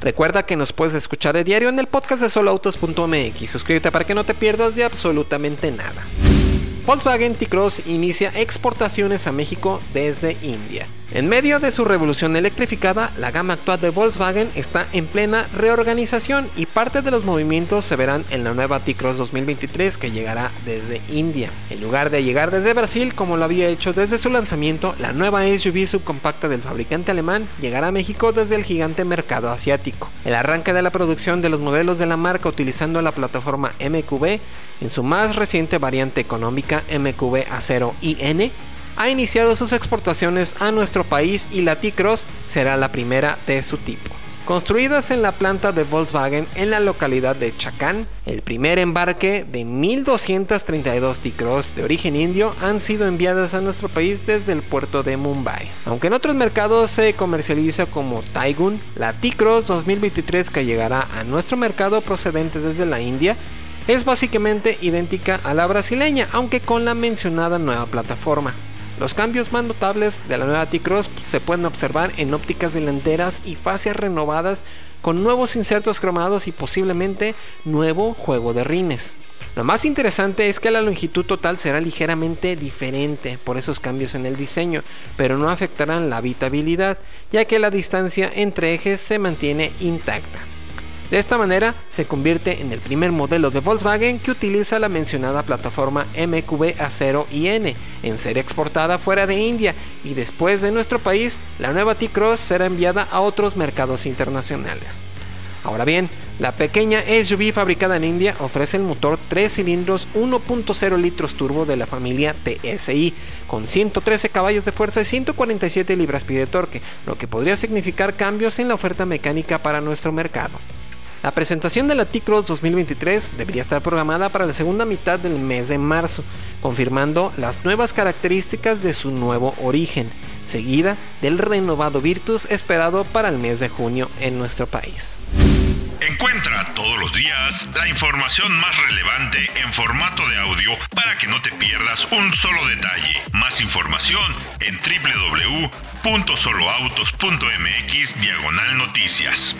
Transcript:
Recuerda que nos puedes escuchar de diario en el podcast de soloautos.mx. Suscríbete para que no te pierdas de absolutamente nada. Volkswagen T-Cross inicia exportaciones a México desde India. En medio de su revolución electrificada, la gama actual de Volkswagen está en plena reorganización y parte de los movimientos se verán en la nueva T-Cross 2023 que llegará desde India. En lugar de llegar desde Brasil como lo había hecho desde su lanzamiento, la nueva SUV subcompacta del fabricante alemán llegará a México desde el gigante mercado asiático. El arranque de la producción de los modelos de la marca utilizando la plataforma MQB en su más reciente variante económica MQB Acero IN ha iniciado sus exportaciones a nuestro país y la T-Cross será la primera de su tipo. Construidas en la planta de Volkswagen en la localidad de Chacán, el primer embarque de 1232 T-Cross de origen indio han sido enviadas a nuestro país desde el puerto de Mumbai. Aunque en otros mercados se comercializa como Taigun, la T-Cross 2023 que llegará a nuestro mercado procedente desde la India es básicamente idéntica a la brasileña, aunque con la mencionada nueva plataforma. Los cambios más notables de la nueva T-Cross se pueden observar en ópticas delanteras y fascias renovadas con nuevos insertos cromados y posiblemente nuevo juego de rines. Lo más interesante es que la longitud total será ligeramente diferente por esos cambios en el diseño, pero no afectarán la habitabilidad, ya que la distancia entre ejes se mantiene intacta. De esta manera se convierte en el primer modelo de Volkswagen que utiliza la mencionada plataforma MQB Acero IN en ser exportada fuera de India y después de nuestro país la nueva T-Cross será enviada a otros mercados internacionales. Ahora bien, la pequeña SUV fabricada en India ofrece el motor 3 cilindros 1.0 litros turbo de la familia TSI, con 113 caballos de fuerza y 147 libras-pie de torque, lo que podría significar cambios en la oferta mecánica para nuestro mercado. La presentación de la T-Cross 2023 debería estar programada para la segunda mitad del mes de marzo, confirmando las nuevas características de su nuevo origen, seguida del renovado Virtus esperado para el mes de junio en nuestro país. Encuentra todos los días la información más relevante en formato de audio para que no te pierdas un solo detalle. Más información en www.soloautos.mx diagonal noticias.